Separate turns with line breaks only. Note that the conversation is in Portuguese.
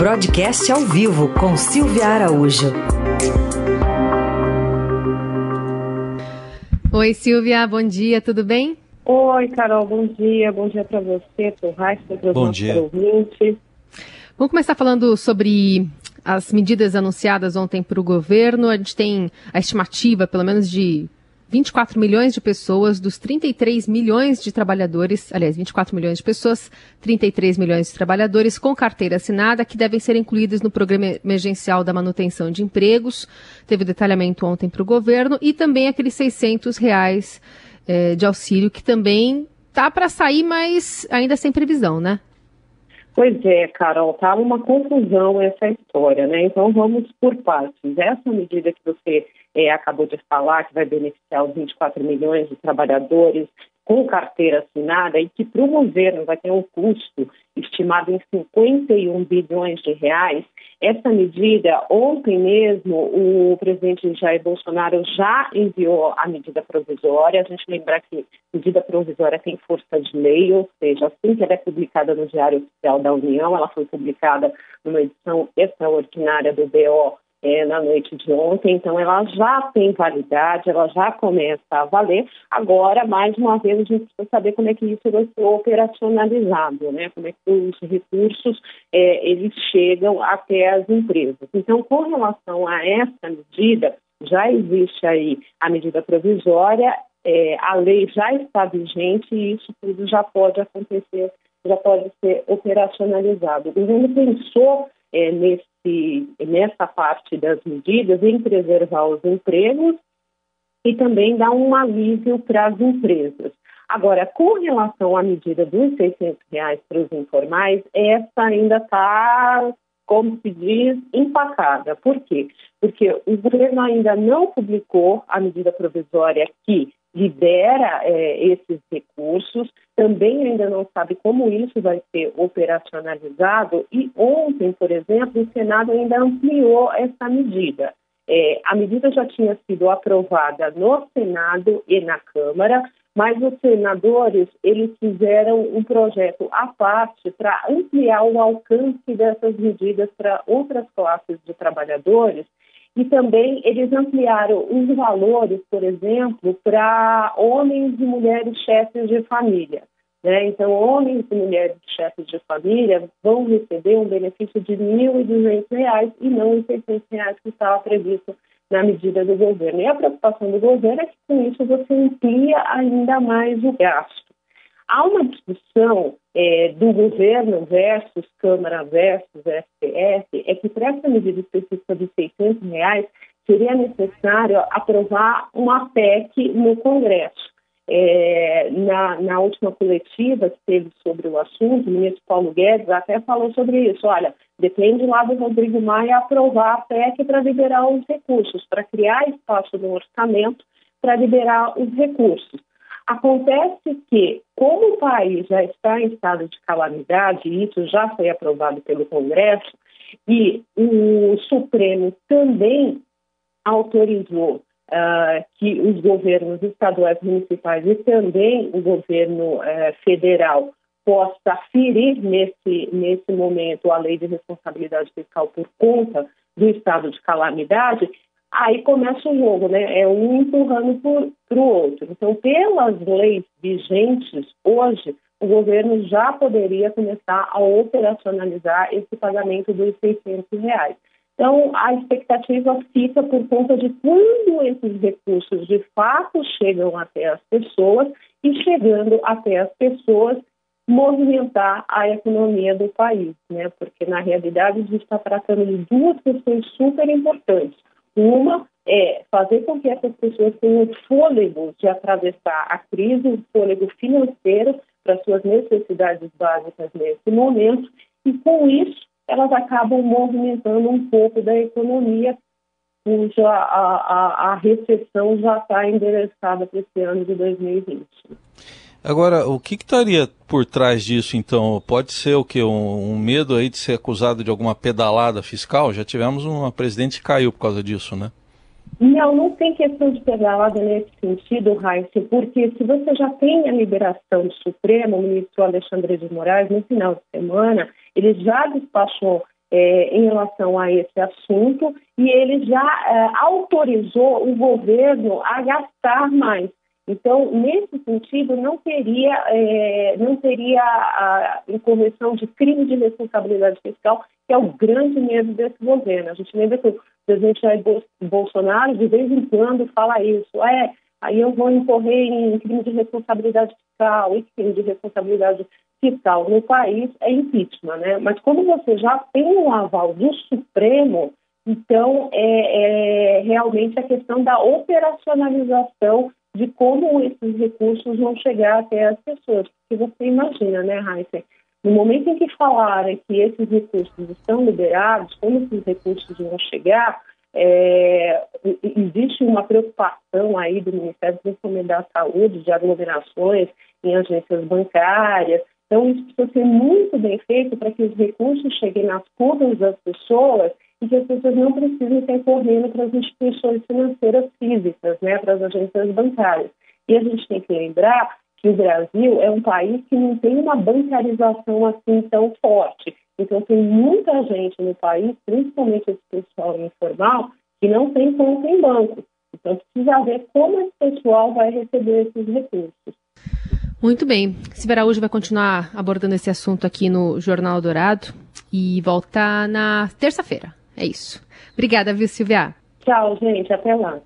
Broadcast ao vivo com Silvia Araújo.
Oi, Silvia, bom dia, tudo bem?
Oi, Carol, bom dia. Bom dia para você, para o Raíssa, para os nossos dia. ouvintes.
Vamos começar falando sobre as medidas anunciadas ontem para o governo. A gente tem a estimativa, pelo menos, de 24 milhões de pessoas, dos 33 milhões de trabalhadores, aliás, 24 milhões de pessoas, 33 milhões de trabalhadores com carteira assinada que devem ser incluídos no programa emergencial da manutenção de empregos. Teve detalhamento ontem para o governo e também aqueles 600 reais eh, de auxílio que também tá para sair, mas ainda sem previsão, né?
Pois é, Carol, tá uma confusão essa história, né? Então vamos por partes. Essa medida que você é, acabou de falar, que vai beneficiar os 24 milhões de trabalhadores com carteira assinada e que para o governo vai ter um custo estimado em 51 bilhões de reais, essa medida, ontem mesmo, o presidente Jair Bolsonaro já enviou a medida provisória. A gente lembra que medida provisória tem força de lei, ou seja, assim que ela é publicada no Diário Oficial da União, ela foi publicada numa edição extraordinária do BO é, na noite de ontem, então ela já tem validade, ela já começa a valer. Agora, mais uma vez, a gente precisa saber como é que isso vai ser operacionalizado, né? Como é que os recursos é, eles chegam até as empresas. Então, com relação a essa medida, já existe aí a medida provisória, é, a lei já está vigente e isso tudo já pode acontecer, já pode ser operacionalizado. O governo pensou é, nesse, nessa parte das medidas em preservar os empregos e também dar um alívio para as empresas. Agora, com relação à medida dos 600 reais para os informais, essa ainda está, como se diz, empacada. Por quê? Porque o governo ainda não publicou a medida provisória que libera é, esses recursos, também ainda não sabe como isso vai ser operacionalizado. E ontem, por exemplo, o Senado ainda ampliou essa medida. É, a medida já tinha sido aprovada no Senado e na Câmara, mas os senadores eles fizeram um projeto à parte para ampliar o alcance dessas medidas para outras classes de trabalhadores e também eles ampliaram os valores, por exemplo, para homens e mulheres chefes de família. Né? Então, homens e mulheres chefes de família vão receber um benefício de R$ 1.200 e não os 600 reais que estava previsto na medida do governo. E a preocupação do governo é que com isso você amplia ainda mais o gasto. Há uma discussão é, do governo versus Câmara versus STF, é que para essa medida específica de 600 reais seria necessário aprovar uma PEC no Congresso. É, na, na, última coletiva que teve sobre o assunto, o ministro Paulo Guedes até falou sobre isso. Olha, depende lá do Rodrigo Maia aprovar a PEC para liberar os recursos, para criar espaço no orçamento para liberar os recursos. Acontece que, como o país já está em estado de calamidade, e isso já foi aprovado pelo Congresso, e o Supremo também autorizou uh, que os governos estaduais municipais e também o governo uh, federal possa ferir nesse, nesse momento a lei de responsabilidade fiscal por conta do estado de calamidade, aí começa o jogo, né? É um empurrando para o outro. Então, pelas leis vigentes hoje, o governo já poderia começar a operacionalizar esse pagamento dos 600 reais. Então, a expectativa fica por conta de quando esses recursos de fato chegam até as pessoas e chegando até as pessoas movimentar a economia do país, né? Porque na realidade a gente está tratando de duas questões super importantes. Uma é fazer com que essas pessoas tenham fôlego de atravessar a crise, o fôlego financeiro para suas necessidades básicas nesse momento, e com isso elas acabam movimentando um pouco da economia, cuja a, a, a recessão já está endereçada para esse ano de 2020.
Agora, o que, estaria por trás disso, então? Pode ser o que? Um, um, medo aí de ser acusado de alguma pedalada fiscal? Já tivemos uma presidente que caiu por causa disso, né?
Não, não tem questão de pedalada nesse sentido, Raíssa, porque se você já tem a liberação do Supremo, o ministro Alexandre de Moraes, no final de semana, ele já despachou é, em relação a esse assunto e ele já é, autorizou o governo a gastar mais. Então, nesse sentido, não teria, é, não teria a incorreção de crime de responsabilidade fiscal, que é o grande medo desse governo. A gente lembra que o presidente Jair Bolsonaro, de vez em quando, fala isso. É, aí eu vou incorrer em crime de responsabilidade fiscal, e crime de responsabilidade fiscal no país é impeachment, né? Mas como você já tem um aval do Supremo, então é, é realmente a questão da operacionalização de como esses recursos vão chegar até as pessoas. Porque você imagina, né, Raíssa? No momento em que falarem que esses recursos estão liberados, como esses recursos vão chegar, é, existe uma preocupação aí do Ministério da Saúde, de aglomerações em agências bancárias. Então, isso precisa ser muito bem feito para que os recursos cheguem nas contas das pessoas e que as pessoas não precisem sair correndo para as instituições financeiras físicas, né, para as agências bancárias. E a gente tem que lembrar que o Brasil é um país que não tem uma bancarização assim tão forte. Então, tem muita gente no país, principalmente esse pessoal informal, que não tem conta em banco. Então, precisa ver como esse pessoal vai receber esses recursos.
Muito bem. Silveira hoje vai continuar abordando esse assunto aqui no Jornal Dourado e volta na terça-feira. É isso. Obrigada, viu, Silvia?
Tchau, gente. Até lá.